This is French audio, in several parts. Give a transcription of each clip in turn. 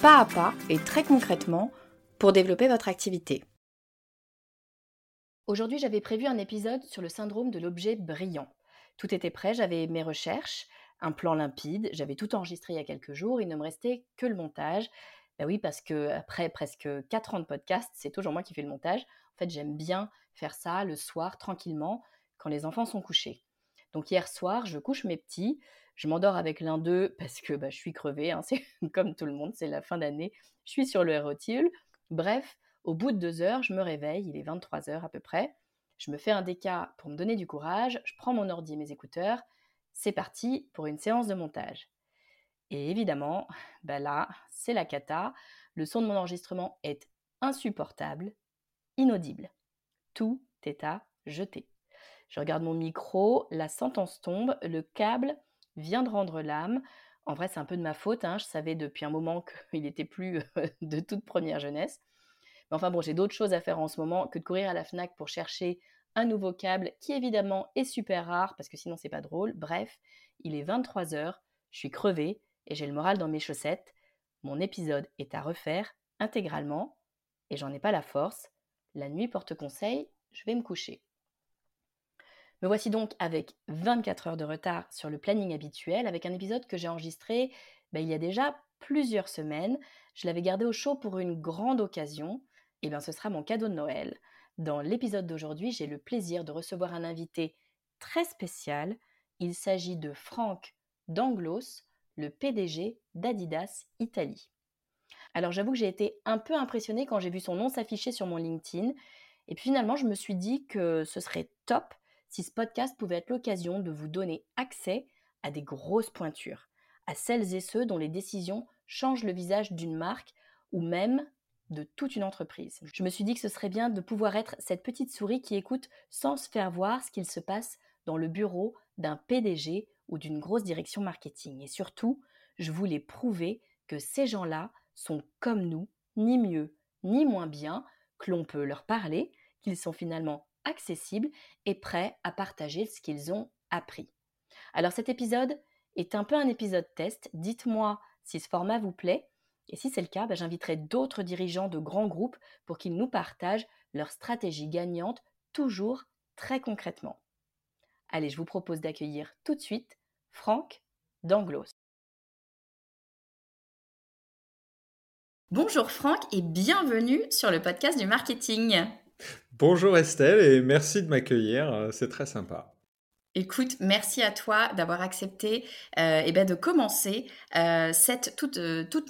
pas à pas et très concrètement pour développer votre activité. Aujourd'hui, j'avais prévu un épisode sur le syndrome de l'objet brillant. Tout était prêt, j'avais mes recherches, un plan limpide, j'avais tout enregistré il y a quelques jours, il ne me restait que le montage. Ben oui, parce que après presque 4 ans de podcast, c'est toujours moi qui fais le montage. En fait, j'aime bien faire ça le soir tranquillement quand les enfants sont couchés. Donc hier soir, je couche mes petits, je m'endors avec l'un d'eux parce que bah, je suis crevée, hein, c'est comme tout le monde, c'est la fin d'année, je suis sur le ROTIL. Bref, au bout de deux heures, je me réveille, il est 23 heures à peu près, je me fais un déca pour me donner du courage, je prends mon ordi et mes écouteurs, c'est parti pour une séance de montage. Et évidemment, bah là, c'est la cata, le son de mon enregistrement est insupportable, inaudible. Tout est à jeter. Je regarde mon micro, la sentence tombe, le câble vient de rendre l'âme. En vrai, c'est un peu de ma faute. Hein. Je savais depuis un moment qu'il n'était plus de toute première jeunesse. Mais enfin bon, j'ai d'autres choses à faire en ce moment que de courir à la FNAC pour chercher un nouveau câble qui évidemment est super rare parce que sinon c'est pas drôle. Bref, il est 23h, je suis crevée et j'ai le moral dans mes chaussettes. Mon épisode est à refaire intégralement et j'en ai pas la force. La nuit porte conseil, je vais me coucher. Me voici donc avec 24 heures de retard sur le planning habituel, avec un épisode que j'ai enregistré ben, il y a déjà plusieurs semaines. Je l'avais gardé au chaud pour une grande occasion. Et bien ce sera mon cadeau de Noël. Dans l'épisode d'aujourd'hui, j'ai le plaisir de recevoir un invité très spécial. Il s'agit de Franck Danglos, le PDG d'Adidas Italie. Alors j'avoue que j'ai été un peu impressionnée quand j'ai vu son nom s'afficher sur mon LinkedIn. Et puis finalement, je me suis dit que ce serait top si ce podcast pouvait être l'occasion de vous donner accès à des grosses pointures, à celles et ceux dont les décisions changent le visage d'une marque ou même de toute une entreprise. Je me suis dit que ce serait bien de pouvoir être cette petite souris qui écoute sans se faire voir ce qu'il se passe dans le bureau d'un PDG ou d'une grosse direction marketing. Et surtout, je voulais prouver que ces gens-là sont comme nous, ni mieux ni moins bien, que l'on peut leur parler, qu'ils sont finalement accessibles et prêts à partager ce qu'ils ont appris. Alors cet épisode est un peu un épisode test. Dites-moi si ce format vous plaît. Et si c'est le cas, bah, j'inviterai d'autres dirigeants de grands groupes pour qu'ils nous partagent leur stratégie gagnante, toujours très concrètement. Allez, je vous propose d'accueillir tout de suite Franck Danglos. Bonjour Franck et bienvenue sur le podcast du marketing. Bonjour Estelle et merci de m'accueillir, euh, c'est très sympa. Écoute, merci à toi d'avoir accepté euh, et ben de commencer euh, cette toute,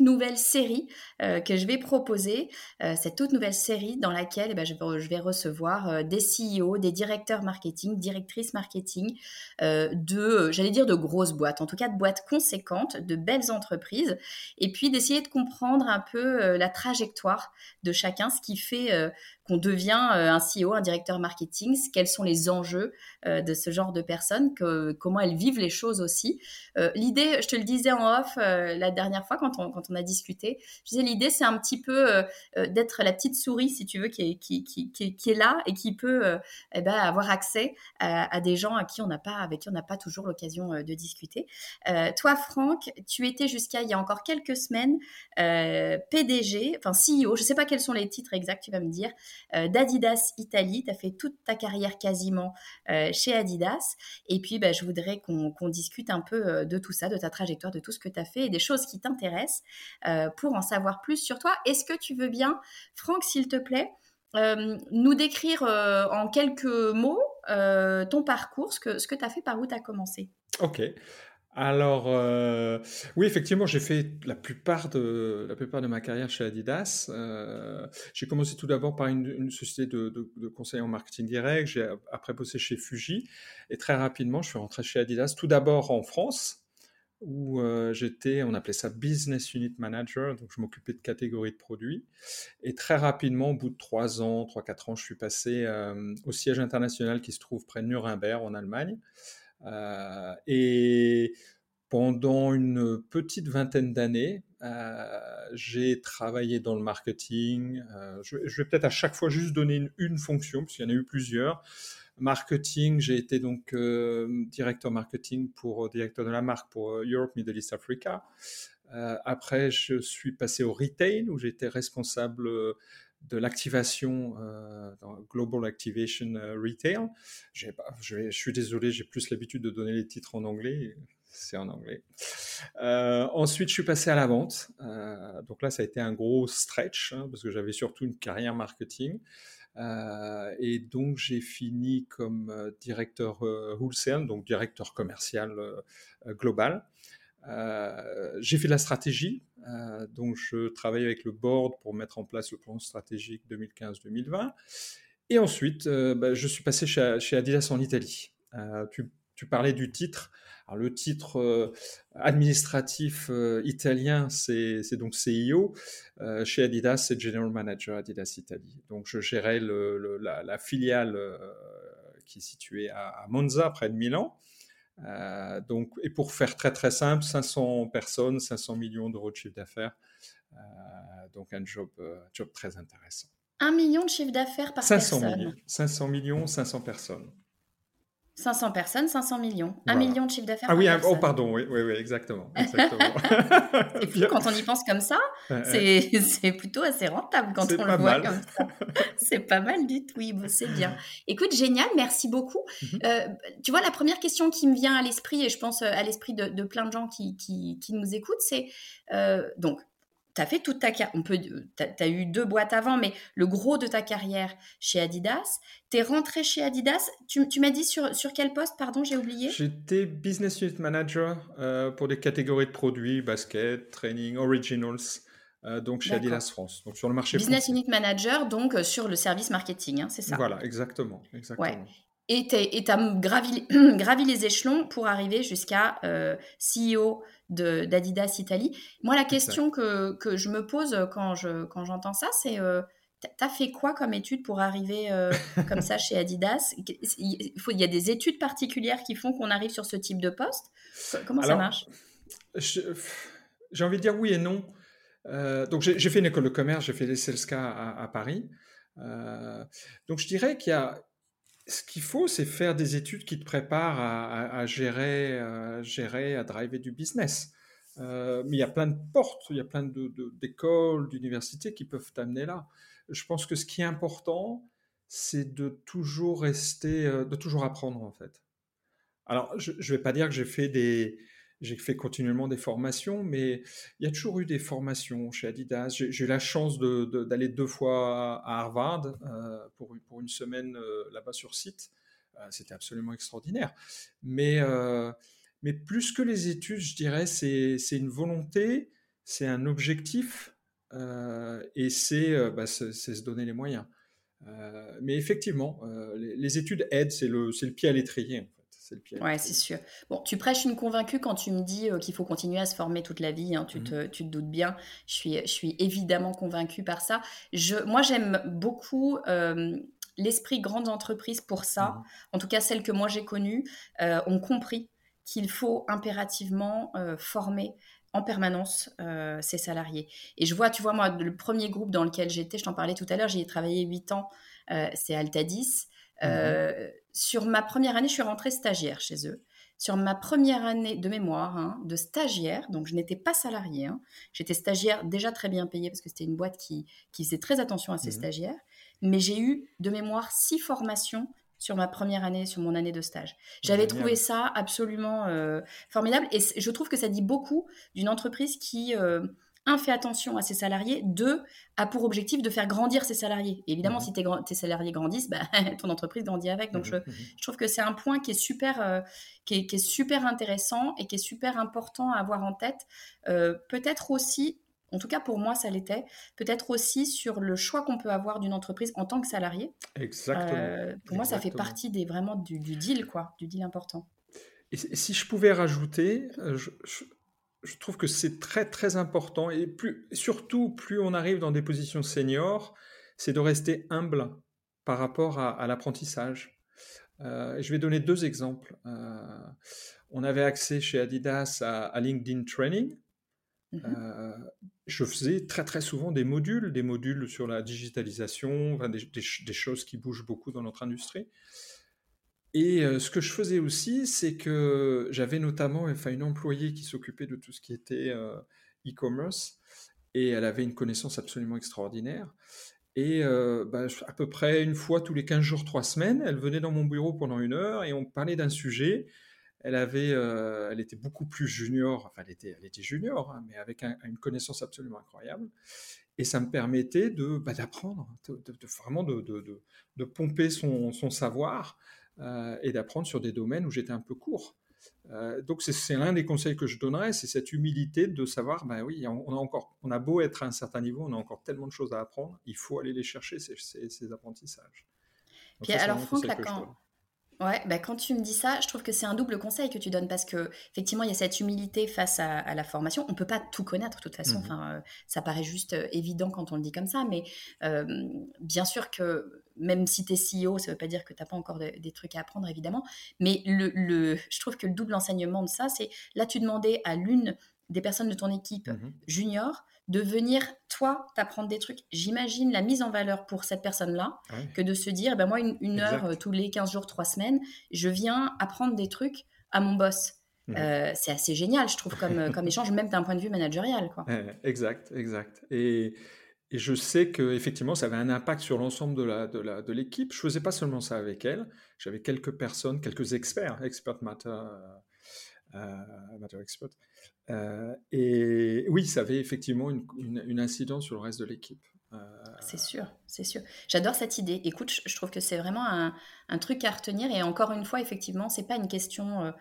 nouvelle série que je vais proposer, cette toute nouvelle série dans laquelle eh ben, je, je, vais recevoir des CEO, des directeurs marketing, directrices marketing de, j'allais dire de grosses boîtes, en tout cas de boîtes conséquentes, de belles entreprises, et puis d'essayer de comprendre un peu la trajectoire de chacun, ce qui fait qu'on devient un CEO, un directeur marketing, quels sont les enjeux de ce genre de personnes, comment elles vivent les choses aussi. l'idée, je te le disais en off la dernière fois quand on, a discuté, je disais l'idée c'est un petit peu d'être la petite souris, si tu veux, qui est, là et qui peut eh ben, avoir accès à, des gens à qui on n'a pas, avec qui on n'a pas toujours l'occasion de discuter. toi, Franck, tu étais jusqu'à il y a encore quelques semaines PDG, enfin CEO, je ne sais pas quels sont les titres exacts, tu vas me dire, euh, d'Adidas Italie. Tu as fait toute ta carrière quasiment euh, chez Adidas. Et puis, bah, je voudrais qu'on discute un peu euh, de tout ça, de ta trajectoire, de tout ce que tu as fait et des choses qui t'intéressent pour en savoir plus sur toi. Est-ce que tu veux bien, Franck, s'il te plaît, nous décrire en quelques mots ton parcours, ce que, ce que tu as fait, par où tu as commencé? Ok. Alors, euh, oui, effectivement, j'ai fait la plupart de, la plupart de ma carrière chez Adidas. Euh, j'ai commencé tout d'abord par une, société de, conseil en marketing direct. J'ai après bossé chez Fuji. Et très rapidement, je suis rentré chez Adidas, tout d'abord en France, où euh, j'étais, on appelait ça Business Unit Manager, donc je m'occupais de catégories de produits. Et très rapidement, au bout de trois ans, trois, quatre ans, je suis passé au siège international qui se trouve près de Nuremberg, en Allemagne. Euh, et pendant une petite vingtaine d'années, euh, j'ai travaillé dans le marketing. Euh, je, vais peut-être à chaque fois juste donner une, fonction, parce qu'il y en a eu plusieurs. Marketing, j'ai été donc directeur marketing pour directeur de la marque pour Europe, Middle East, Africa. après, je suis passé au retail où j'étais responsable de l'activation euh, Global Activation euh, Retail. Je, je, suis désolé, j'ai plus l'habitude de donner les titres en anglais. C'est en anglais. Euh, ensuite, je suis passé à la vente. donc là, ça a été un gros stretch hein, parce que j'avais surtout une carrière marketing. et donc, j'ai fini comme directeur wholesale, donc directeur commercial global. Euh, j'ai fait de la stratégie, euh, donc je travaille avec le board pour mettre en place le plan stratégique 2015-2020. Et ensuite, euh, bah, je suis passé chez, Adidas en Italie. Tu, parlais du titre. Le titre administratif italien, c'est donc CEO. chez Adidas, c'est General Manager Adidas Italie. Donc, je gérais la, filiale qui est située à Monza, près de Milan. Euh, donc, et pour faire très très simple, 500 personnes, 500 millions d'euros de chiffre d'affaires. Euh, donc un job, euh, job très intéressant. Un million de chiffre d'affaires par 500 personne. Millions, 500 millions, 500 personnes. 500 personnes, 500 millions. Un million de chiffre d'affaires. Ah oui, oh pardon, oui, oui, oui exactement. exactement. quand on y pense comme ça, c'est plutôt assez rentable quand on le voit comme ça. c'est pas mal du tout, oui, c'est bien. Écoute, génial, merci beaucoup. Mhm. Euh, tu vois, la première question qui me vient à l'esprit, et je pense euh, à l'esprit de, plein de gens qui, qui, nous écoutent, c'est euh, donc tu as fait toute ta carrière, on peut, tu as, eu deux boîtes avant, mais le gros de ta carrière chez Adidas, tu es rentré chez Adidas, tu, tu m'as dit sur, sur quel poste, pardon, j'ai oublié? J'étais Business Unit Manager euh, pour des catégories de produits, basket, training, originals, euh, donc chez Adidas France, donc sur le marché Business Unit Manager, donc euh, sur le service marketing, hein, c'est ça? Voilà, exactement. exactement. Et tu as gravi, gravi, les échelons pour arriver jusqu'à CEO d'Adidas Italie. Moi, la question que, que, je me pose quand j'entends quand ça, c'est euh, tu as fait quoi comme étude pour arriver euh, comme ça chez Adidas? Il, faut, il y a des études particulières qui font qu'on arrive sur ce type de poste? Comment ça marche? J'ai envie de dire oui et non. Euh, donc, j'ai fait une école de commerce, j'ai fait les CELSCA à, à Paris. Euh, donc, je dirais qu'il y a ce qu'il faut, c'est faire des études qui te préparent à, gérer, à gérer, à driver du business. Euh, mais il y a plein de portes, il y a plein d'écoles, d'universités qui peuvent t'amener là. Je pense que ce qui est important, c'est de toujours rester, euh, de toujours apprendre en fait. Alors, je ne vais pas dire que j'ai fait des, j'ai fait continuellement des formations, mais il y a toujours eu des formations chez Adidas. J'ai eu la chance d'aller deux fois à Harvard euh, pour, une semaine euh, là-bas sur site. Euh, c'était absolument extraordinaire. Mais, plus que les études, je dirais, c'est une volonté, c'est un objectif et c'est bah, se donner les moyens. mais effectivement, les, études aident, c'est le pied à l'étrier c'est le piège. Ouais, c'est sûr. Bon, tu prêches une convaincue quand tu me dis qu'il faut continuer à se former toute la vie. Hein, tu, mmh te, tu, te, doutes bien. Je suis, je suis évidemment convaincue par ça. Je, moi, j'aime beaucoup l'esprit grande entreprise pour ça. Mmh en tout cas, celles que moi j'ai connues ont compris qu'il faut impérativement former en permanence euh, ses salariés. Et je vois, tu vois, moi, le premier groupe dans lequel j'étais, je t'en parlais tout à l'heure, j'y ai travaillé 8 ans, euh, c'est Altadis. Euh, mhm. Sur ma première année, je suis rentrée stagiaire chez eux. Sur ma première année de mémoire hein, de stagiaire, donc je n'étais pas salariée, hein, j'étais stagiaire déjà très bien payée parce que c'était une boîte qui, qui faisait très attention à ses mhm. stagiaires, mais j'ai eu de mémoire six formations sur ma première année, sur mon année de stage. J'avais trouvé ça absolument euh, formidable et je trouve que ça dit beaucoup d'une entreprise qui, euh, un, fait attention à ses salariés, deux, a pour objectif de faire grandir ses salariés. évidemment, mmh si tes, salariés grandissent, bah, ton entreprise grandit avec. Donc, mmh mmh je, trouve que c'est un point qui est super, euh, qui, est, super intéressant et qui est super important à avoir en tête. Peut-être aussi en tout cas, pour moi, ça l'était. Peut-être aussi sur le choix qu'on peut avoir d'une entreprise en tant que salarié. Exactement. Euh, pour moi, ça fait partie des, vraiment du, deal, quoi, du deal important. Et si je pouvais rajouter, euh, je, trouve que c'est très, très important. Et plus, surtout, plus on arrive dans des positions seniors, c'est de rester humble par rapport à, l'apprentissage. Euh, je vais donner deux exemples. on avait accès chez Adidas à LinkedIn Training, Mmh euh, je faisais très très souvent des modules, des modules sur la digitalisation, des, choses qui bougent beaucoup dans notre industrie. Et euh, ce que je faisais aussi, c'est que j'avais notamment une employée qui s'occupait de tout ce qui était euh, e-commerce, et elle avait une connaissance absolument extraordinaire. Et bah, à peu près une fois tous les 15 jours, 3 semaines, elle venait dans mon bureau pendant une heure et on parlait d'un sujet elle avait, euh, elle était beaucoup plus junior, enfin elle était, junior, hein, mais avec une connaissance absolument incroyable. Et ça me permettait de bah, d'apprendre, de, vraiment de, pomper son, savoir euh, et d'apprendre sur des domaines où j'étais un peu court. Euh, donc c'est l'un des conseils que je donnerais, c'est cette humilité de savoir, ben oui, on a encore, on a beau être à un certain niveau, on a encore tellement de choses à apprendre, il faut aller les chercher ces, ces, apprentissages. Puis alors Franck Lacan, Ouais, bah quand tu me dis ça, je trouve que c'est un double conseil que tu donnes parce que effectivement il y a cette humilité face à, la formation. On peut pas tout connaître de toute façon. Mmh enfin, euh, ça paraît juste euh, évident quand on le dit comme ça, mais euh, bien sûr que même si tu es CEO, ça veut pas dire que tu n'as pas encore des trucs à apprendre évidemment. Mais le, le, je trouve que le double enseignement de ça, c'est là tu demandais à l'une des personnes de ton équipe mmh junior de venir, toi, t'apprendre des trucs. J'imagine la mise en valeur pour cette personne-là que de se dire, ben moi, une, heure euh, tous les 15 jours, 3 semaines, je viens apprendre des trucs à mon boss. Mmh. Euh, c'est assez génial, je trouve, comme, euh, comme échange, même d'un point de vue managérial. Quoi. exact, exact. Et, et je sais qu'effectivement, ça avait un impact sur l'ensemble de, la, de, la, de l'équipe. Je ne faisais pas seulement ça avec elle, j'avais quelques personnes, quelques experts, expert matter, matter expert, euh, et oui, ça avait effectivement une, incidence sur le reste de l'équipe. Euh, c'est sûr, c'est sûr. J'adore cette idée. Écoute, je, trouve que c'est vraiment un, truc à retenir. Et encore une fois, effectivement, c'est pas une question euh,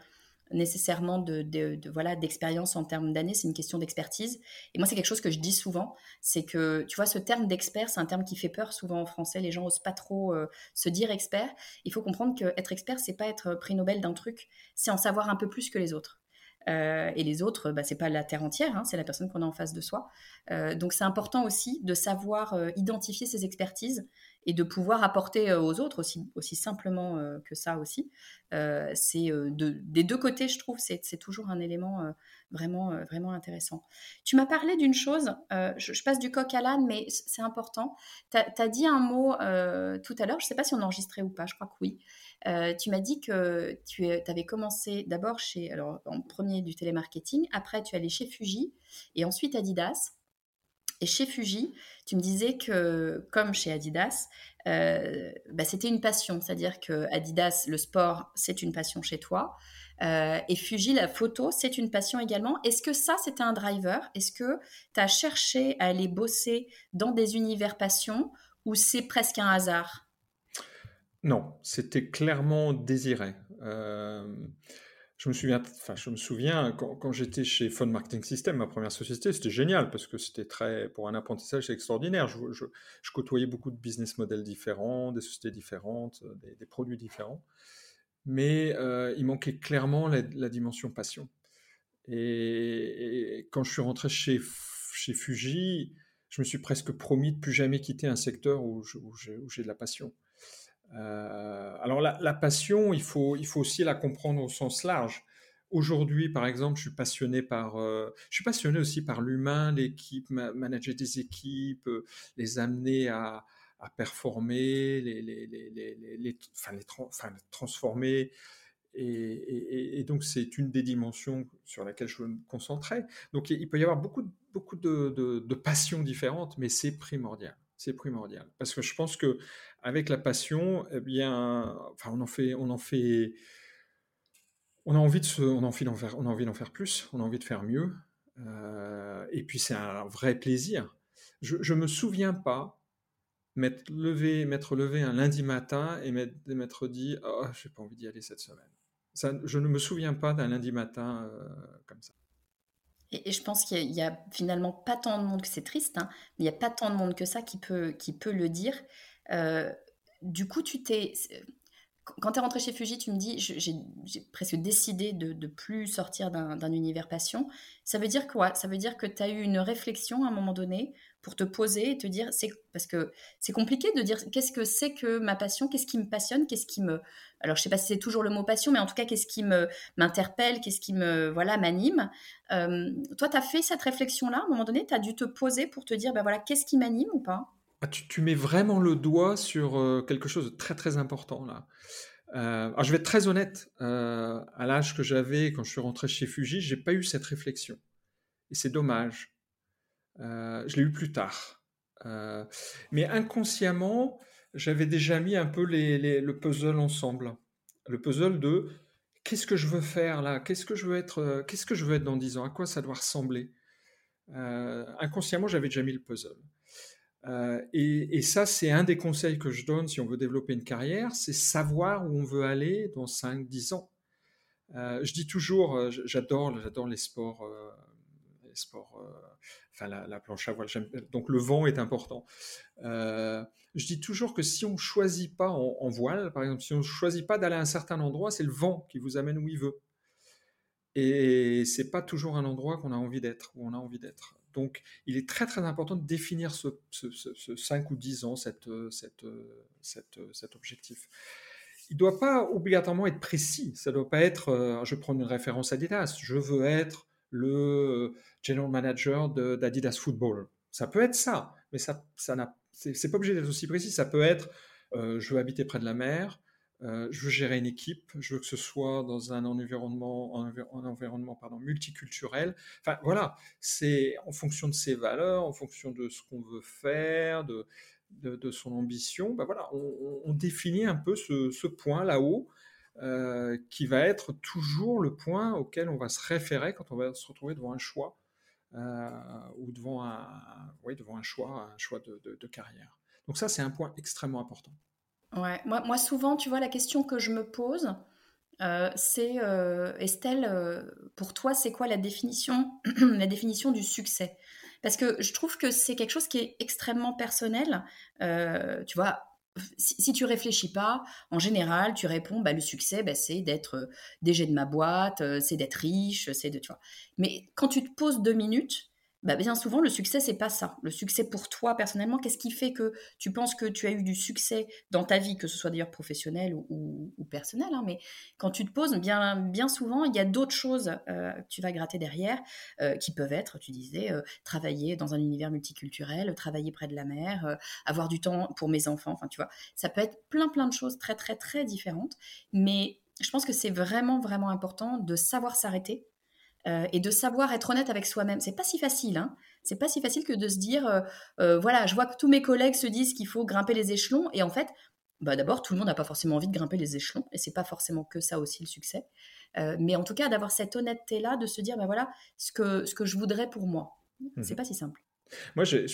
nécessairement de, voilà d'expérience en termes d'années, c'est une question d'expertise. Et moi, c'est quelque chose que je dis souvent, c'est que tu vois, ce terme d'expert, c'est un terme qui fait peur souvent en français. Les gens osent pas trop se dire expert. Il faut comprendre qu'être expert, c'est pas être prix Nobel d'un truc, c'est en savoir un peu plus que les autres. Euh, et les autres, bah, c'est pas la terre entière, hein, c'est la personne qu'on a en face de soi. Euh, donc c'est important aussi de savoir euh, identifier ses expertises et de pouvoir apporter aux autres aussi, simplement que ça aussi. c'est des deux côtés, je trouve, c'est toujours un élément vraiment, vraiment intéressant. Tu m'as parlé d'une chose, je, passe du coq à l'âne, mais c'est important. Tu as, dit un mot tout à l'heure, je ne sais pas si on enregistrait ou pas, je crois que oui. tu m'as dit que tu avais commencé d'abord chez, alors en premier du télémarketing, après tu allais chez Fuji et ensuite Adidas. Et chez Fuji, tu me disais que, comme chez Adidas, euh, bah, c'était une passion. C'est-à-dire que Adidas, le sport, c'est une passion chez toi. Euh, et Fuji, la photo, c'est une passion également. Est-ce que ça, c'était un driver? Est-ce que tu as cherché à aller bosser dans des univers passion ou c'est presque un hasard? Non, c'était clairement désiré. Euh, je me souviens, quand, j'étais chez Phone Marketing System, ma première société, c'était génial parce que c'était très, pour un apprentissage, extraordinaire. Je, côtoyais beaucoup de business models différents, des sociétés différentes, des, produits différents. mais il manquait clairement la, dimension passion. Et, quand je suis rentré chez, chez Fuji, je me suis presque promis de plus jamais quitter un secteur où, j'ai de la passion. Alors la, passion, il faut, il faut aussi la comprendre au sens large. Aujourd'hui, par exemple, je suis passionné par, euh, je suis passionné aussi par l'humain, l'équipe, manager des équipes, euh, les amener à, performer, les, les, les, les enfin, transformer. Et, donc, c'est une des dimensions sur laquelle je veux me concentrer. Donc, il peut y avoir beaucoup, beaucoup de, de, passions différentes, mais c'est primordial. C'est primordial parce que je pense que avec la passion, eh bien, enfin, on en fait, on en fait on a envie de se, on d'en faire, on a envie d'en faire plus, on a envie de faire mieux. Euh, et puis c'est un vrai plaisir. Je, ne me souviens pas m'être levé, un lundi matin et m'être dit, oh, j'ai pas envie d'y aller cette semaine. Je ne me souviens pas d'un lundi matin euh, comme ça. Et, je pense qu'il y, a finalement pas tant de monde que c'est triste, hein, mais il n'y a pas tant de monde que ça qui peut, qui peut le dire. Euh, du coup, tu t'es, quand tu es rentré chez Fuji, tu me dis, j'ai presque décidé de ne plus sortir d'un univers passion. Ça veut dire quoi? Ça veut dire que tu as eu une réflexion à un moment donné pour te poser et te dire, c'est parce que c'est compliqué de dire qu'est-ce que c'est que ma passion, qu'est-ce qui me passionne, qu'est-ce qui me... Alors je sais pas si c'est toujours le mot passion, mais en tout cas, qu'est-ce qui m'interpelle, qu'est-ce qui me voilà m'anime? Euh, toi, tu as fait cette réflexion-là à un moment donné, tu as dû te poser pour te dire, ben voilà, qu'est-ce qui m'anime ou pas? Ah, tu, mets vraiment le doigt sur euh, quelque chose de très très important là. Euh, je vais être très honnête, euh, à l'âge que j'avais quand je suis rentré chez Fuji, j'ai pas eu cette réflexion. Et c'est dommage. je l'ai eu plus tard. mais inconsciemment, j'avais déjà mis un peu le puzzle ensemble. Le puzzle de qu'est-ce que je veux faire là? Qu'est-ce que je veux être Qu'est-ce que je veux être dans 10 ans? À quoi ça doit ressembler? Inconsciemment, j'avais déjà mis le puzzle. Euh, et, ça, c'est un des conseils que je donne si on veut développer une carrière, c'est savoir où on veut aller dans 5-10 ans. Euh, je dis toujours, euh, j'adore, les sports, les sports, enfin la, planche à voile. Donc le vent est important. je dis toujours que si on choisit pas en, voile, par exemple, si on choisit pas d'aller à un certain endroit, c'est le vent qui vous amène où il veut. Et c'est pas toujours un endroit qu'on a envie d'être, où on a envie d'être. Donc, il est très très important de définir ce, 5 ou 10 ans, cet objectif. Il ne doit pas obligatoirement être précis. Ça ne doit pas être, euh, je prends une référence Adidas, je veux être le general manager d'Adidas Football. Ça peut être ça, mais ça, ça c'est pas obligé d'être aussi précis. Ça peut être, euh, je veux habiter près de la mer, euh, je veux gérer une équipe, je veux que ce soit dans un environnement, un environnement pardon, multiculturel. Enfin voilà, c'est en fonction de ses valeurs, en fonction de ce qu'on veut faire, de, de, son ambition. Ben voilà, on, définit un peu ce, point là-haut euh, qui va être toujours le point auquel on va se référer quand on va se retrouver devant un choix euh, ou devant un, oui, devant un choix, un choix de, de carrière. Donc ça, c'est un point extrêmement important. Ouais, moi, moi, souvent, tu vois, la question que je me pose, euh, c'est euh, Estelle, euh, pour toi, c'est quoi la définition, la définition du succès? Parce que je trouve que c'est quelque chose qui est extrêmement personnel. tu vois, si, tu réfléchis pas, en général, tu réponds, bah, le succès, bah, c'est d'être DG de ma boîte, c'est d'être riche, c'est de, tu vois. Mais quand tu te poses deux minutes, bah, bien souvent, le succès, c'est pas ça. Le succès pour toi, personnellement, qu'est-ce qui fait que tu penses que tu as eu du succès dans ta vie, que ce soit d'ailleurs professionnel ou, personnel, hein, mais quand tu te poses, bien, bien souvent, il y a d'autres choses euh, que tu vas gratter derrière, euh, qui peuvent être, tu disais, euh, travailler dans un univers multiculturel, travailler près de la mer, avoir du temps pour mes enfants, enfin, tu vois, ça peut être plein, plein de choses très, très, très différentes, mais je pense que c'est vraiment, vraiment important de savoir s'arrêter euh, et de savoir être honnête avec soi-même. C'est pas si facile, hein. C'est pas si facile que de se dire, euh, euh, voilà, je vois que tous mes collègues se disent qu'il faut grimper les échelons, et en fait, bah d'abord, tout le monde n'a pas forcément envie de grimper les échelons, et c'est pas forcément que ça aussi le succès. mais en tout cas, d'avoir cette honnêteté-là, de se dire, bah voilà, ce que, ce que je voudrais pour moi. Mmh c'est pas si simple. Moi, j'ai,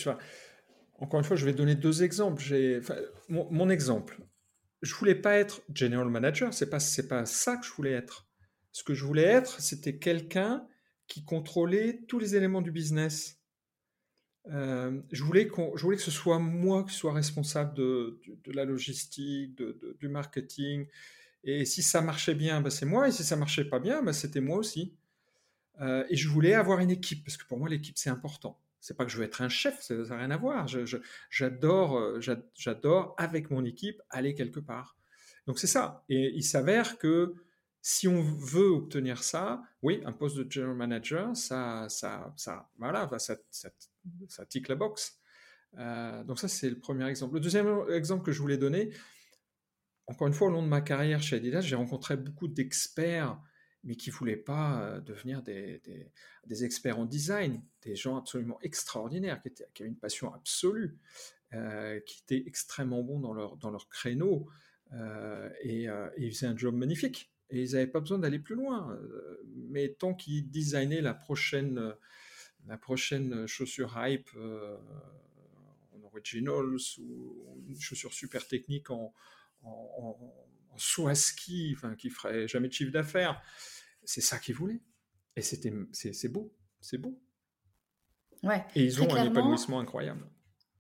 encore une fois, je vais donner deux exemples. J'ai, mon, mon, exemple, je voulais pas être general manager, c'est pas, c'est pas ça que je voulais être. Ce que je voulais être, c'était quelqu'un qui contrôlait tous les éléments du business. Euh, je, voulais je, voulais que ce soit moi qui sois responsable de, la logistique, du marketing. Et si ça marchait bien, bah, c'est moi. Et si ça marchait pas bien, bah, c'était moi aussi. Euh, et je voulais avoir une équipe, parce que pour moi, l'équipe, c'est important. C'est pas que je veux être un chef, ça n'a rien à voir. J'adore, euh, j'adore, avec mon équipe, aller quelque part. Donc c'est ça. Et il s'avère que si on veut obtenir ça, oui, un poste de general manager, ça, ça, ça, voilà, ça, tique la box. Euh, donc ça, c'est le premier exemple. Le deuxième exemple que je voulais donner, encore une fois, au long de ma carrière chez Adidas, j'ai rencontré beaucoup d'experts, mais qui ne voulaient pas euh, devenir des, experts en design, des gens absolument extraordinaires, qui, avaient une passion absolue, euh, qui étaient extrêmement bons dans leur, dans leur créneau, et, ils faisaient un job magnifique. Et ils n'avaient pas besoin d'aller plus loin. Mais tant qu'ils designaient la prochaine, la prochaine chaussure hype originals ou une chaussure super technique en, en, en, ski, enfin, qui ferait jamais de chiffre d'affaires. C'est ça qu'ils voulaient. Et c'était, c'est, beau, c'est beau. Ouais, et ils ont un épanouissement incroyable.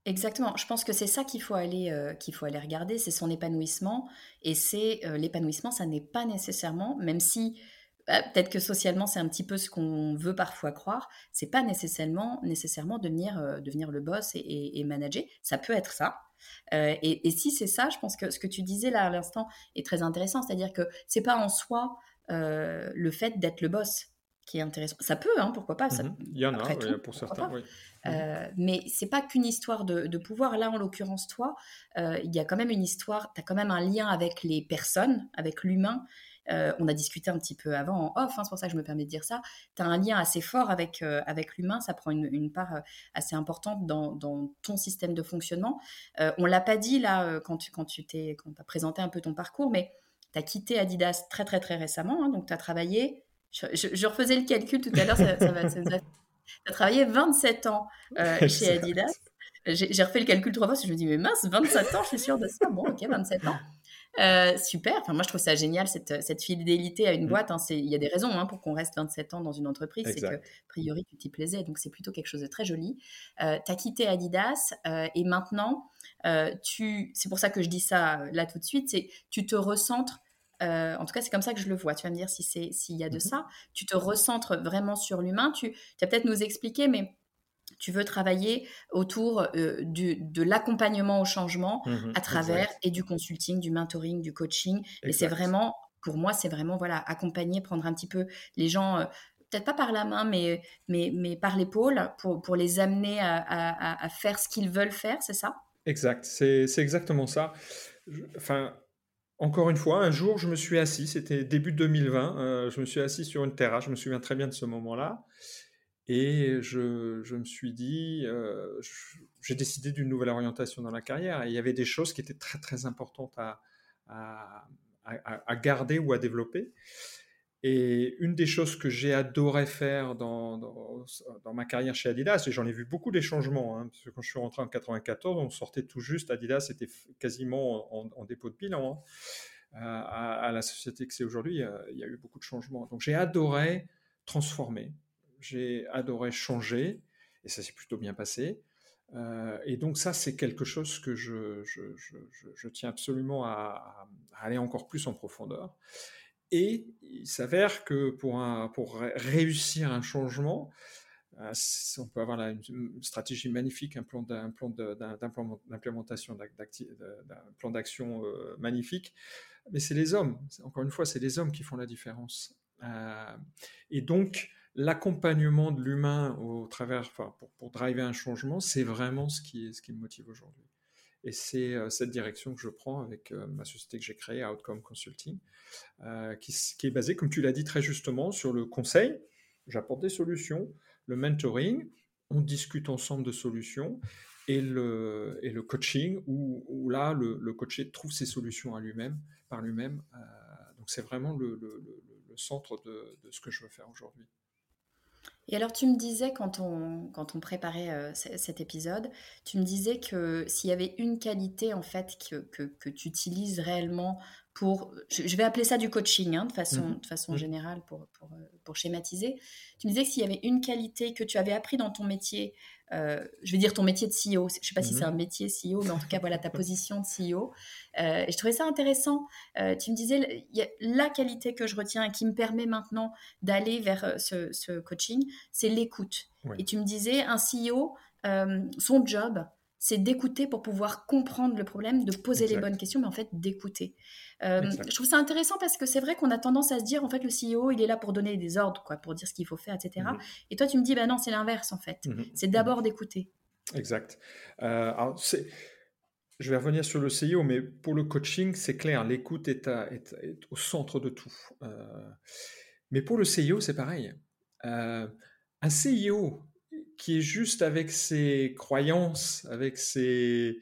Exactement. Je pense que c'est ça qu'il faut aller euh, qu'il faut aller regarder, c'est son épanouissement. Et c'est euh, l'épanouissement, ça n'est pas nécessairement, même si bah, peut-être que socialement c'est un petit peu ce qu'on veut parfois croire, c'est pas nécessairement nécessairement devenir euh, devenir le boss et, manager. Ça peut être ça. Euh, et, si c'est ça, je pense que ce que tu disais là à l'instant est très intéressant, c'est-à-dire que c'est pas en soi euh, le fait d'être le boss qui est intéressant. Ça peut, hein, pourquoi pas. Ça, mmh Il y en a, pour certains. Oui. Euh, mais c'est pas qu'une histoire de, de, pouvoir. Là, en l'occurrence, toi, il y a quand même une histoire, tu as quand même un lien avec les personnes, avec l'humain, euh, on a discuté un petit peu avant en off, hein, c'est pour ça que je me permets de dire ça. Tu as un lien assez fort avec, euh, avec l'humain, ça prend une, part euh, assez importante dans, ton système de fonctionnement. on l'a pas dit là quand tu, quand tu t'es, quand as présenté un peu ton parcours, mais tu as quitté Adidas très très très récemment, hein, donc tu as travaillé, je, refaisais le calcul tout à l'heure, ça, va, tu as travaillé 27 ans chez Adidas. J'ai refait le calcul trois fois, parce que je me dis, mais mince, 27 ans, je suis sûre de ça. Bon, ok, 27 ans. Euh, super. Enfin, moi, je trouve ça génial, cette, cette fidélité à une mmh. boîte. Hein. Il y a des raisons hein, pour qu'on reste 27 ans dans une entreprise. C'est que, a priori, tu t'y plaisais. Donc, c'est plutôt quelque chose de très joli. Euh, tu as quitté Adidas euh, et maintenant, tu... c'est pour ça que je dis ça là tout de suite, c'est tu te recentres. En tout cas, c'est comme ça que je le vois. Tu vas me dire si s'il y a de mmh ça. Tu te recentres vraiment sur l'humain. Tu, tu vas peut-être nous expliquer, mais tu veux travailler autour euh, du, de l'accompagnement au changement mmh à travers et du consulting, du mentoring, du coaching. Et c'est vraiment, pour moi, c'est vraiment voilà accompagner, prendre un petit peu les gens. Euh, peut-être pas par la main, mais, mais, mais par l'épaule, pour, pour les amener à, à, à faire ce qu'ils veulent faire, c'est ça? Exact, c'est exactement ça. Enfin, encore une fois, un jour, je me suis assis, c'était début 2020, euh, je me suis assis sur une terrasse, je me souviens très bien de ce moment-là, et je, me suis dit, euh, j'ai décidé d'une nouvelle orientation dans la carrière. Et il y avait des choses qui étaient très très importantes à, à, garder ou à développer. Et une des choses que j'ai adoré faire dans, ma carrière chez Adidas, et j'en ai vu beaucoup des changements, hein, parce que quand je suis rentré en 94, on sortait tout juste, Adidas était quasiment en, dépôt de bilan. Hein. à, la société que c'est aujourd'hui, il y a eu beaucoup de changements. Donc j'ai adoré transformer, j'ai adoré changer, et ça s'est plutôt bien passé. Euh, et donc ça, c'est quelque chose que je, tiens absolument à, aller encore plus en profondeur. Et il s'avère que pour, pour réussir un changement, euh, on peut avoir une, stratégie magnifique, un plan d'implémentation, d'un plan d'action euh, magnifique, mais c'est les hommes. Encore une fois, c'est les hommes qui font la différence. et donc, l'accompagnement de l'humain au travers, pour, pour, driver un changement, c'est vraiment ce qui, ce qui me motive aujourd'hui. Et c'est euh, cette direction que je prends avec euh, ma société que j'ai créée, Outcome Consulting, euh, qui, est basée, comme tu l'as dit très justement, sur le conseil. J'apporte des solutions, le mentoring, on discute ensemble de solutions, et le, coaching, où, là, le, le, coaché trouve ses solutions par lui-même. donc c'est vraiment le, centre de ce que je veux faire aujourd'hui. Et alors, tu me disais, quand on, quand on préparait euh, cet épisode, tu me disais que s'il y avait une qualité, en fait, que, que, tu utilises réellement pour, je vais appeler ça du coaching hein, de façon, Mmh de façon Mmh. générale pour, pour, euh, pour schématiser. Tu me disais que s'il y avait une qualité que tu avais appris dans ton métier, euh, je vais dire ton métier de CEO, je ne sais pas si c'est un métier CEO, mais en tout cas voilà ta position de CEO. Euh, et je trouvais ça intéressant. Euh, tu me disais, il y a la qualité que je retiens et qui me permet maintenant d'aller vers ce, ce coaching, c'est l'écoute. Oui. Et tu me disais, un CEO, son job, c'est d'écouter pour pouvoir comprendre le problème, de poser les bonnes questions, mais en fait d'écouter. Euh, je trouve ça intéressant parce que c'est vrai qu'on a tendance à se dire, en fait, le CEO, il est là pour donner des ordres, quoi, pour dire ce qu'il faut faire, etc. Mhm. Et toi, tu me dis, bah non, c'est l'inverse, en fait. Mhm. C'est d'abord d'écouter. Exact. Euh, alors, c'est- je vais revenir sur le CIO, mais pour le coaching, c'est clair, l'écoute est, à- est- est au centre de tout. Euh, mais pour le CIO, c'est pareil. Un CIO qui est juste avec ses croyances, avec ses,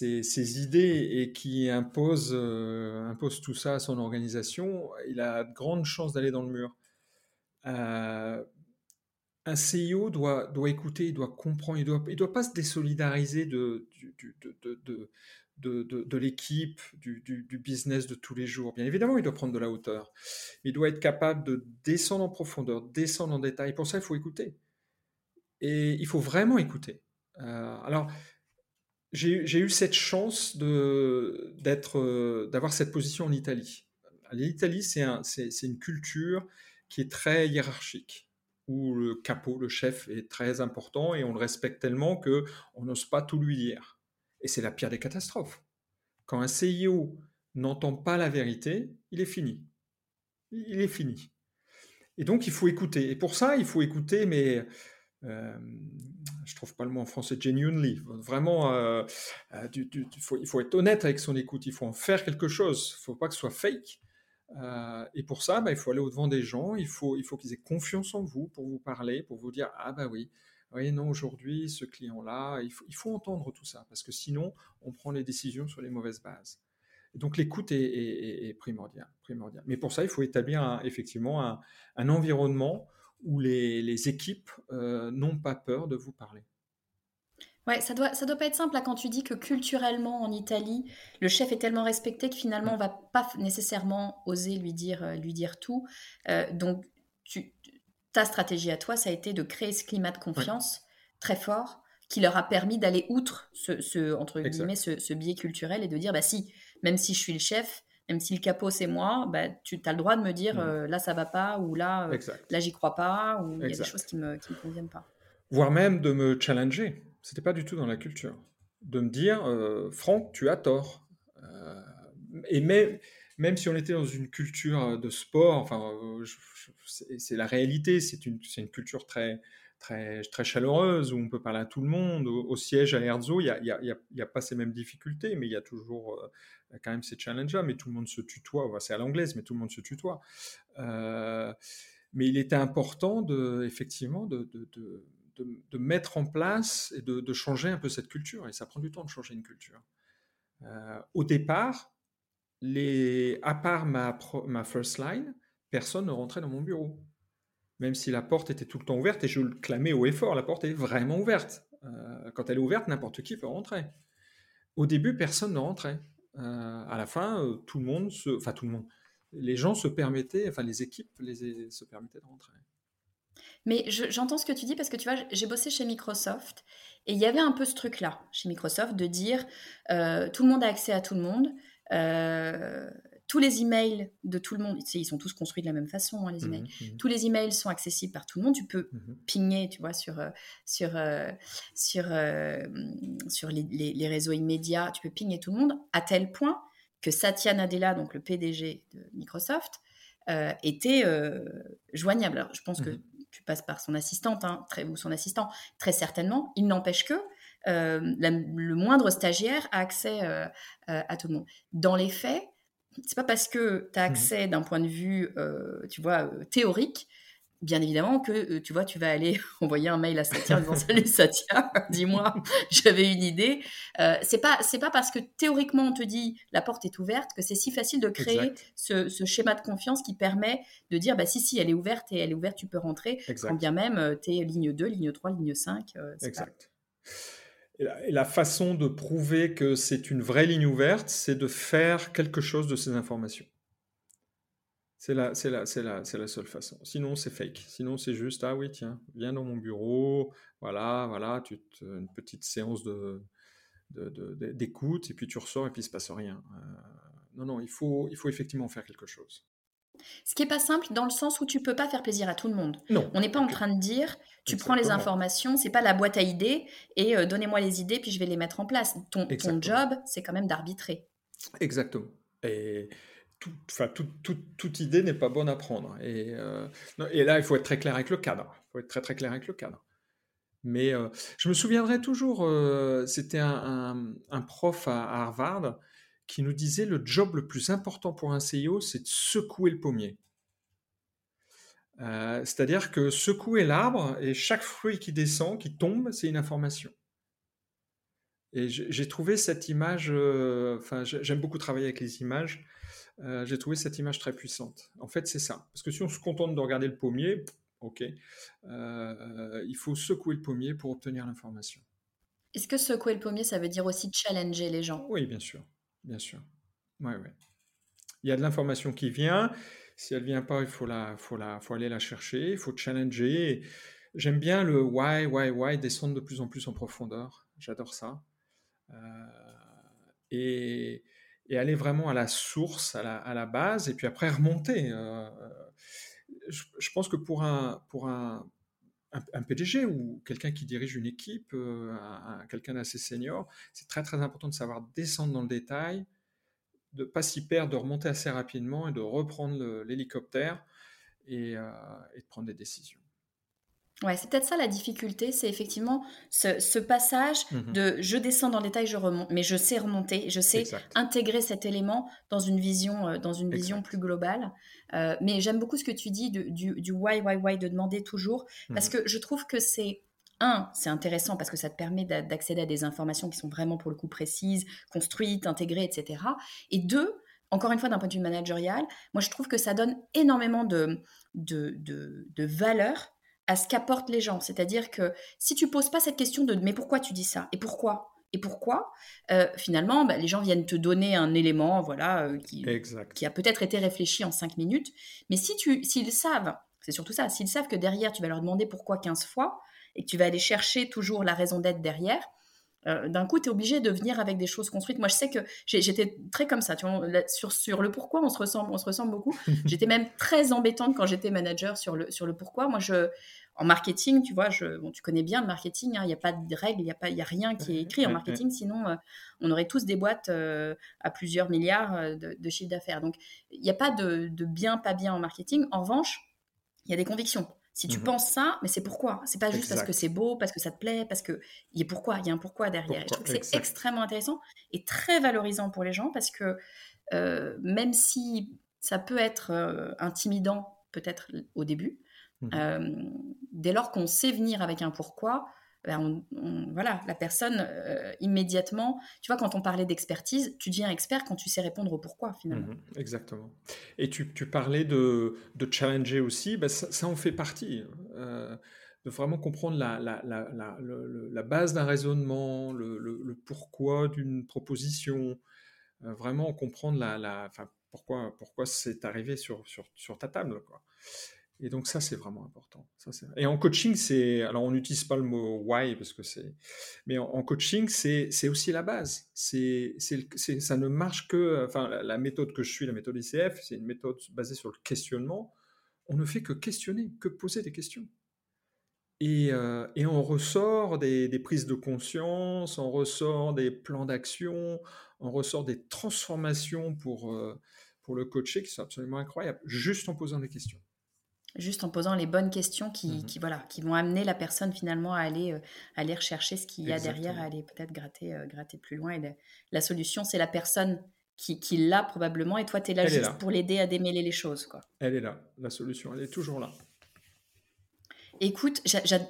idées et qui impose, euh, impose tout ça à son organisation, il a de grandes chances d'aller dans le mur. Euh, un CIO doit, écouter, il doit comprendre, il ne doit, pas se désolidariser de, l'équipe, du- du business de tous les jours. Bien évidemment, il doit prendre de la hauteur. Il doit être capable de descendre en profondeur, descendre en détail. Pour ça, il faut écouter. Et il faut vraiment écouter. Euh, alors, j'ai eu cette chance euh, d'avoir cette position en Italie. L'Italie, c'est une culture qui est très hiérarchique où le capot, le chef, est très important et on le respecte tellement que on n'ose pas tout lui dire. Et c'est la pire des catastrophes. Quand un CIO n'entend pas la vérité, il est fini. Il est fini. Et donc, il faut écouter. Et pour ça, il faut écouter, mais euh, je trouve pas le mot en français, genuinely. Vraiment, euh, euh, il faut être honnête avec son écoute. Il faut en faire quelque chose. Il faut pas que ce soit fake. Euh, et pour ça, bah, il faut aller au-devant des gens, il faut, il faut qu'ils aient confiance en vous pour vous parler, pour vous dire Ah, bah oui, oui, non, aujourd'hui, ce client-là, il faut, entendre tout ça, parce que sinon, on prend les décisions sur les mauvaises bases. Donc, l'écoute est, primordiale, primordiale. Mais pour ça, il faut établir effectivement un environnement où les, les équipes euh, n'ont pas peur de vous parler. Ouais, ça doit, ça doit pas être simple là, quand tu dis que culturellement en Italie, le chef est tellement respecté que finalement on va pas nécessairement oser lui dire, euh, lui dire tout. Euh, donc, tu, ta stratégie à toi, ça a été de créer ce climat de confiance très fort qui leur a permis d'aller outre ce, ce- entre Exact. guillemets, ce, ce biais culturel et de dire, bah si, même si je suis le chef, même si le capot c'est moi, bah, tu as le droit de me dire, Mhm. euh, là ça va pas, ou là, euh, là j'y crois pas, ou il y a des choses qui me, qui me conviennent pas. voire même de me challenger. C'était pas du tout dans la culture. De me dire, euh, Franck, tu as tort. Et même, même si on était dans une culture de sport, enfin, c'est la réalité, c'est une, c'est une culture très, très, chaleureuse où on peut parler à tout le monde. Au, siège à Herzog, il n'y a, pas ces mêmes difficultés, mais il y a toujours euh, quand même ces challenges-là. Mais tout le monde se tutoie, c'est à l'anglaise, mais tout le monde se tutoie. Euh, mais il était important de, effectivement de, mettre en place et de, changer un peu cette culture. Et ça prend du temps de changer une culture. Euh, au départ, à part ma first line, personne ne rentrait dans mon bureau. Même si la porte était tout le temps ouverte, et je le clamais haut et fort, la porte est vraiment ouverte. Euh, quand elle est ouverte, n'importe qui peut rentrer. Au début, personne ne rentrait. Euh, à la fin, euh, tout le monde, se, enfin tout le monde, les gens se permettaient, enfin les équipes se permettaient de rentrer. Mais je- j'entends ce que tu dis parce que tu vois, j'ai bossé chez Microsoft et il y avait un peu ce truc-là chez Microsoft de dire tout le monde a accès à tout le monde. Tous les emails de tout le monde, tu sais, ils sont tous construits de la même façon, hein, les emails. Mhm, mhm, Tous les emails sont accessibles par tout le monde. Tu peux mhm. pigner, tu vois, sur, euh, sur, euh, sur, euh, sur les, les- les réseaux immédiats, tu peux pigner tout le monde, à tel point que Satya Nadella, donc le PDG de Microsoft, euh, était euh, joignable. Alors, je pense que Mhm. tu passes par son assistante, hein, très, ou son assistant, très certainement. Il n'empêche que euh, la- le moindre stagiaire a accès à tout le monde. Dans les faits, c'est pas parce que tu as Mhm. accès d'un point de vue, euh, tu vois, euh, théorique, bien évidemment que euh, tu vois, tu vas aller envoyer un mail à Satya en disant Salut Satya, dis-moi, j'avais une idée. C'est pas c'est pas parce que théoriquement on te dit la porte est ouverte que c'est si facile de créer Exact. ce, ce schéma de confiance qui permet de dire bah si si elle est ouverte et elle est ouverte, tu peux rentrer Exact. quand bien même tu es ligne 2, ligne 3, ligne 5. euh, c'est et la, façon de prouver que c'est une vraie ligne ouverte, c'est de faire quelque chose de ces informations. C'est la, c'est la, c'est la, c'est la seule façon. Sinon, c'est fake. Sinon, c'est juste, ah oui, tiens, viens dans mon bureau, voilà, voilà, tu une petite séance de, d'écoute, et puis tu ressors et puis il se passe rien. Euh, non, non, il faut, il faut effectivement faire quelque chose. Ce qui n'est pas simple dans le sens où tu peux pas faire plaisir à tout le monde. Non. On n'est pas en train de dire, tu prends les informations, c'est pas la boîte à idées et euh, donnez-moi les idées puis je vais les mettre en place. Ton, ton job, c'est quand même d'arbitrer. Exactement. Et toute idée n'est pas bonne à prendre. Et, euh, et, là, il faut être très clair avec le cadre. Il faut être très très clair avec le cadre. Mais euh, je me souviendrai toujours, c'était un, un, prof à Harvard qui nous disait le job le plus important pour un CEO, c'est de secouer le pommier. Euh, c'est-à-dire que secouer l'arbre et chaque fruit qui descend, qui tombe, c'est une information. Et j'ai trouvé cette image, euh, enfin j'aime beaucoup travailler avec les images, euh, j'ai trouvé cette image très puissante. En fait c'est ça, parce que si on se contente de regarder le pommier, ok, il faut secouer le pommier pour obtenir l'information. Est-ce que secouer le pommier, ça veut dire aussi challenger les gens? Oui, bien sûr. Bien sûr. Ouais. Il y a de l'information qui vient. Si elle vient pas, il faut, la, faut, la, faut aller la chercher, il faut challenger. J'aime bien le why, why, why, descendre de plus en plus en profondeur. J'adore ça. Euh, et, et, aller vraiment à la source, à la, à la, base, et puis après remonter. Euh, je, je, pense que pour un, pour un, un, PDG ou quelqu'un qui dirige une équipe, euh, quelqu'un d'assez senior, c'est très très important de savoir descendre dans le détail, de ne pas s'y perdre, de remonter assez rapidement et de reprendre l'hélicoptère euh, et, de prendre des décisions. Ouais, c'est peut-être ça la difficulté, c'est effectivement ce, passage mmh de je descends dans le détail, je remonte, mais je sais remonter, je sais intégrer cet élément dans une vision, euh, dans une vision plus globale. Euh, mais j'aime beaucoup ce que tu dis du, du, why, why, why, de demander toujours, parce mmh que je trouve que c'est un, c'est intéressant parce que ça te permet d'accéder à des informations qui sont vraiment pour le coup précises, construites, intégrées, etc. Et deux, encore une fois, d'un point de vue managérial, moi je trouve que ça donne énormément de, de, de, de valeur à ce qu'apportent les gens. C'est-à-dire que si tu poses pas cette question de mais pourquoi tu dis ça? Et pourquoi? Et pourquoi? Euh, finalement bah, les gens viennent te donner un élément voilà euh, qui, qui, a peut-être été réfléchi en cinq minutes mais si tu s'ils savent c'est surtout ça s'ils savent que derrière tu vas leur demander pourquoi 15 fois et que tu vas aller chercher toujours la raison d'être derrière euh, d'un coup, tu es obligé de venir avec des choses construites. Moi, je sais que j'étais très comme ça. Tu vois, sur, sur le pourquoi, on se ressemble, on se ressemble beaucoup. j'étais même très embêtante quand j'étais manager sur le, sur le pourquoi. Moi, je, en marketing, tu vois, je, bon, tu connais bien le marketing, hein, il n'y a pas de règles, il n'y a, pas, y a rien qui est écrit en marketing, sinon euh, on aurait tous des boîtes euh, à plusieurs milliards de, de chiffre d'affaires. Donc, il n'y a pas de, de bien, pas bien en marketing. En revanche, il y a des convictions. Si tu mmh penses ça, mais c'est pourquoi? C'est pas juste parce que c'est beau, parce que ça te plaît, parce que il y a pourquoi, il y a un pourquoi derrière. je trouve que c'est extrêmement intéressant et très valorisant pour les gens parce que euh, même si ça peut être euh, intimidant peut-être au début, mmh euh, dès lors qu'on sait venir avec un pourquoi, ben, voilà, la personne euh, immédiatement, tu vois, quand on parlait d'expertise, tu deviens expert quand tu sais répondre au pourquoi finalement. Mhm, exactement. Et tu, parlais de, challenger aussi, ben, ça, en fait partie. Euh, de vraiment comprendre la, la, base d'un raisonnement, le, pourquoi d'une proposition, euh, vraiment comprendre la, pourquoi, pourquoi c'est arrivé sur, sur, sur, ta table. Quoi. Et donc ça, c'est vraiment important. Et en coaching, c'est alors on n'utilise pas le mot why parce que c'est, mais en, coaching, c'est aussi la base. C'est ça ne marche que, enfin la, méthode que je suis, la méthode ICF, c'est une méthode basée sur le questionnement. On ne fait que questionner, que poser des questions. Et, euh, et on ressort des, des, prises de conscience, on ressort des plans d'action, on ressort des transformations pour, euh, pour le coacher qui sont absolument incroyables, juste en posant des questions juste en posant les bonnes questions qui, mmh qui, voilà, qui vont amener la personne finalement à aller, euh, aller rechercher ce qu'il y a derrière, à aller peut-être gratter, euh, gratter plus loin. Et la, solution, c'est la personne qui, qui l'a probablement, et toi, tu es là juste pour l'aider à démêler les choses. Quoi. Elle est là, la solution, elle est toujours là. Écoute,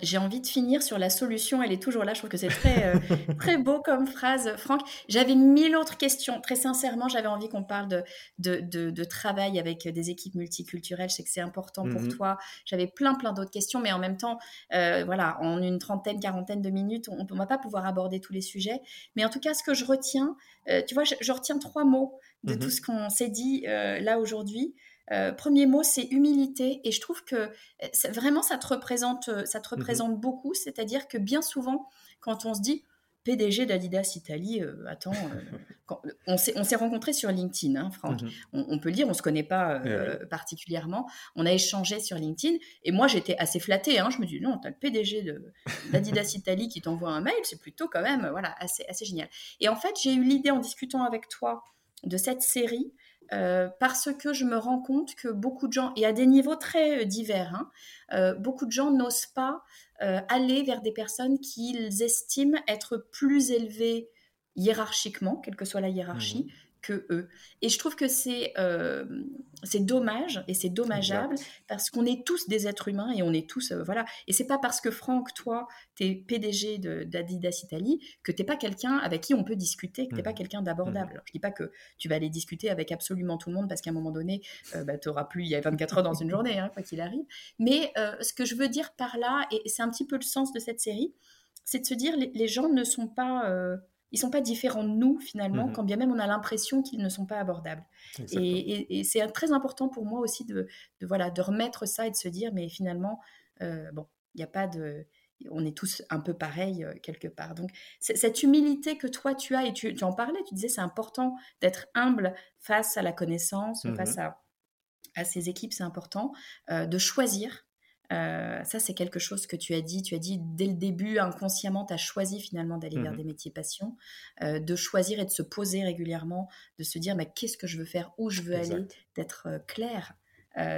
j'ai envie de finir sur la solution. Elle est toujours là. Je trouve que c'est très, euh, très beau comme phrase, Franck. J'avais mille autres questions. Très sincèrement, j'avais envie qu'on parle de, de, de, travail avec des équipes multiculturelles. Je sais que c'est important pour mmh toi. J'avais plein, plein d'autres questions, mais en même temps, euh, voilà, en une trentaine, quarantaine de minutes, on ne va pas pouvoir aborder tous les sujets. Mais en tout cas, ce que je retiens, euh, tu vois, je, retiens trois mots de mmh tout ce qu'on s'est dit là aujourd'hui. Euh, premier mot, c'est humilité. Et je trouve que euh, vraiment, ça te représente, euh, ça te mmh représente beaucoup. C'est-à-dire que bien souvent, quand on se dit PDG d'Adidas Italie, attends, on s'est rencontrés sur LinkedIn, hein, Franck. Mmh on, peut le dire, on ne se connaît pas eh particulièrement. On a échangé sur LinkedIn. Et moi, j'étais assez flattée. Hein. je me dis, non, tu as le PDG d'Adidas Italie qui t'envoie un mail. C'est plutôt quand même voilà, assez, assez génial. Et en fait, j'ai eu l'idée en discutant avec toi de cette série euh, parce que je me rends compte que beaucoup de gens, et à des niveaux très euh, divers, hein, euh, beaucoup de gens n'osent pas aller vers des personnes qu'ils estiment être plus élevées hiérarchiquement, quelle que soit la hiérarchie, mmh que eux. Et je trouve que c'est euh, c'est dommage et c'est dommageable parce qu'on est tous des êtres humains et on est tous euh, voilà. Et c'est pas parce que Franck, toi, tu es PDG d'Adidas Italie que t'es pas quelqu'un avec qui on peut discuter, que t'es pas mmh quelqu'un d'abordable. Mmh Je dis pas que tu vas aller discuter avec absolument tout le monde parce qu'à un moment donné, euh, bah, tu auras plus il y a 24 heures dans une journée, hein, quoi qu'il arrive. Mais ce que je veux dire par là, et c'est un petit peu le sens de cette série, c'est de se dire les, les gens ne sont pas ils sont pas différents de nous finalement, mmh quand bien même on a l'impression qu'ils ne sont pas abordables. Et, c'est très important pour moi aussi de, voilà de remettre ça et de se dire mais finalement euh, bon il n'y a pas de on est tous un peu pareils euh, quelque part. Donc cette humilité que toi tu as et tu, en parlais, tu disais c'est important d'être humble face à la connaissance, mmh face à, à ces équipes, c'est important euh, de choisir euh, ça, c'est quelque chose que tu as dit. Tu as dit dès le début, inconsciemment, tu as choisi finalement d'aller vers mmh des métiers passion, euh, de choisir et de se poser régulièrement, de se dire mais qu'est-ce que je veux faire, où je veux aller, d'être euh, clair.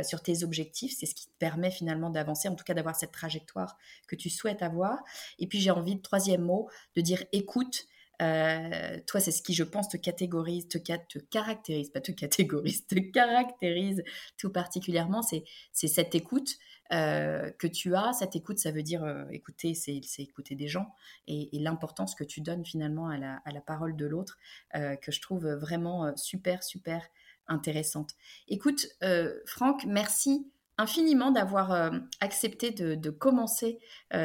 sur tes objectifs, c'est ce qui te permet finalement d'avancer, en tout cas d'avoir cette trajectoire que tu souhaites avoir. Et puis j'ai envie, de troisième mot, de dire écoute, toi, c'est ce qui, je pense, te catégorise, te, te, caractérise, pas te catégorise, te caractérise tout particulièrement. C'est cette écoute euh, que tu as. Cette écoute, ça veut dire euh, écouter, c'est écouter des gens et, l'importance que tu donnes finalement à la, parole de l'autre, euh, que je trouve vraiment super, super intéressante. Écoute, Franck, merci infiniment d'avoir accepté de, commencer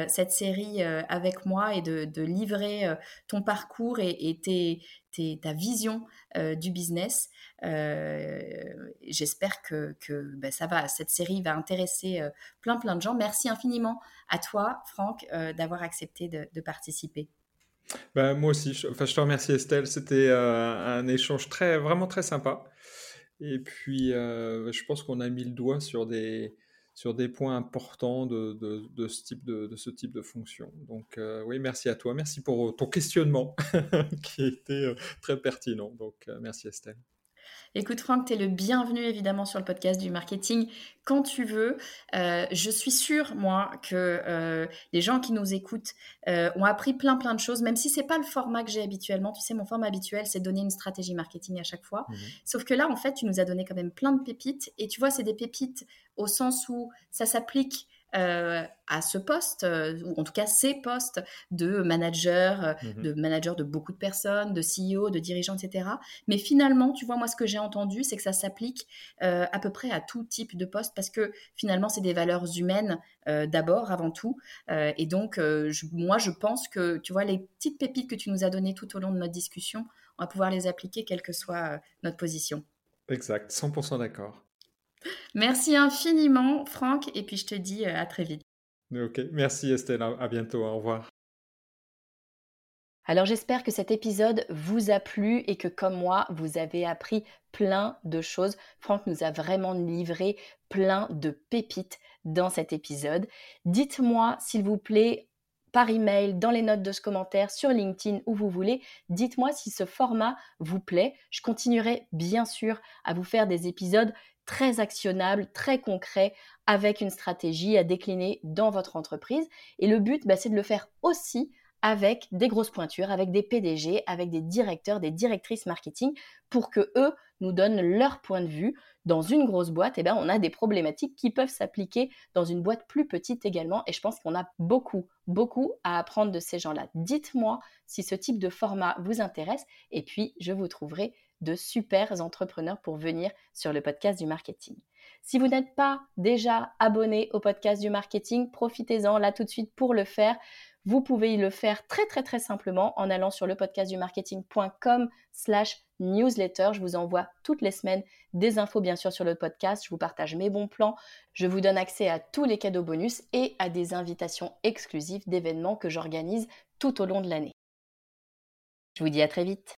cette série avec moi et de, livrer ton parcours et, ta vision du business. J'espère que, ben, ça va, cette série va intéresser plein plein de gens. Merci infiniment à toi, Franck, d'avoir accepté de, participer. Ben, moi aussi, je, enfin, je te remercie Estelle, c'était un échange très, vraiment très sympa. Et puis, je pense qu'on a mis le doigt sur des, sur des points importants de, ce, type de, fonction. Donc euh, oui, merci à toi. Merci pour ton questionnement qui était euh, très pertinent. Donc euh, merci Estelle. Écoute Franck, tu es le bienvenu évidemment sur le podcast du marketing quand tu veux. Euh, je suis sûre, moi, que euh, les gens qui nous écoutent euh, ont appris plein plein de choses, même si c'est pas le format que j'ai habituellement. Tu sais, mon format habituel, c'est donner une stratégie marketing à chaque fois. Mmh Sauf que là, en fait, tu nous as donné quand même plein de pépites. Et tu vois, c'est des pépites au sens où ça s'applique euh, à ce poste, euh, ou en tout cas ces postes de manager, euh, mmh de manager de beaucoup de personnes, de CEO, de dirigeants, etc. Mais finalement, tu vois, moi, ce que j'ai entendu, c'est que ça s'applique à peu près à tout type de poste parce que finalement, c'est des valeurs humaines d'abord, avant tout. et donc, moi, je pense que, tu vois, les petites pépites que tu nous as données tout au long de notre discussion, on va pouvoir les appliquer quelle que soit notre position. Exact, 100% d'accord. Merci infiniment, Franck, et puis je te dis euh, à très vite. Ok, merci Estelle, à bientôt, au revoir. Alors j'espère que cet épisode vous a plu et que comme moi, vous avez appris plein de choses. Franck nous a vraiment livré plein de pépites dans cet épisode. Dites-moi, s'il vous plaît, par email, dans les notes de ce commentaire, sur LinkedIn, où vous voulez. Dites-moi si ce format vous plaît. Je continuerai bien sûr à vous faire des épisodes très actionnable, très concret, avec une stratégie à décliner dans votre entreprise. Et le but, bah, c'est de le faire aussi avec des grosses pointures, avec des PDG, avec des directeurs, des directrices marketing, pour que eux nous donnent leur point de vue. Dans une grosse boîte, eh bien, on a des problématiques qui peuvent s'appliquer dans une boîte plus petite également, et je pense qu'on a beaucoup, beaucoup à apprendre de ces gens-là. Dites-moi si ce type de format vous intéresse, et puis je vous trouverai de super entrepreneurs pour venir sur le podcast du marketing. Si vous n'êtes pas déjà abonné au podcast du marketing, profitez-en là tout de suite pour le faire. Vous pouvez le faire très très très simplement en allant sur le podcastdumarketing.com slash newsletter. Je vous envoie toutes les semaines des infos bien sûr sur le podcast. Je vous partage mes bons plans. Je vous donne accès à tous les cadeaux bonus et à des invitations exclusives d'événements que j'organise tout au long de l'année. Je vous dis à très vite.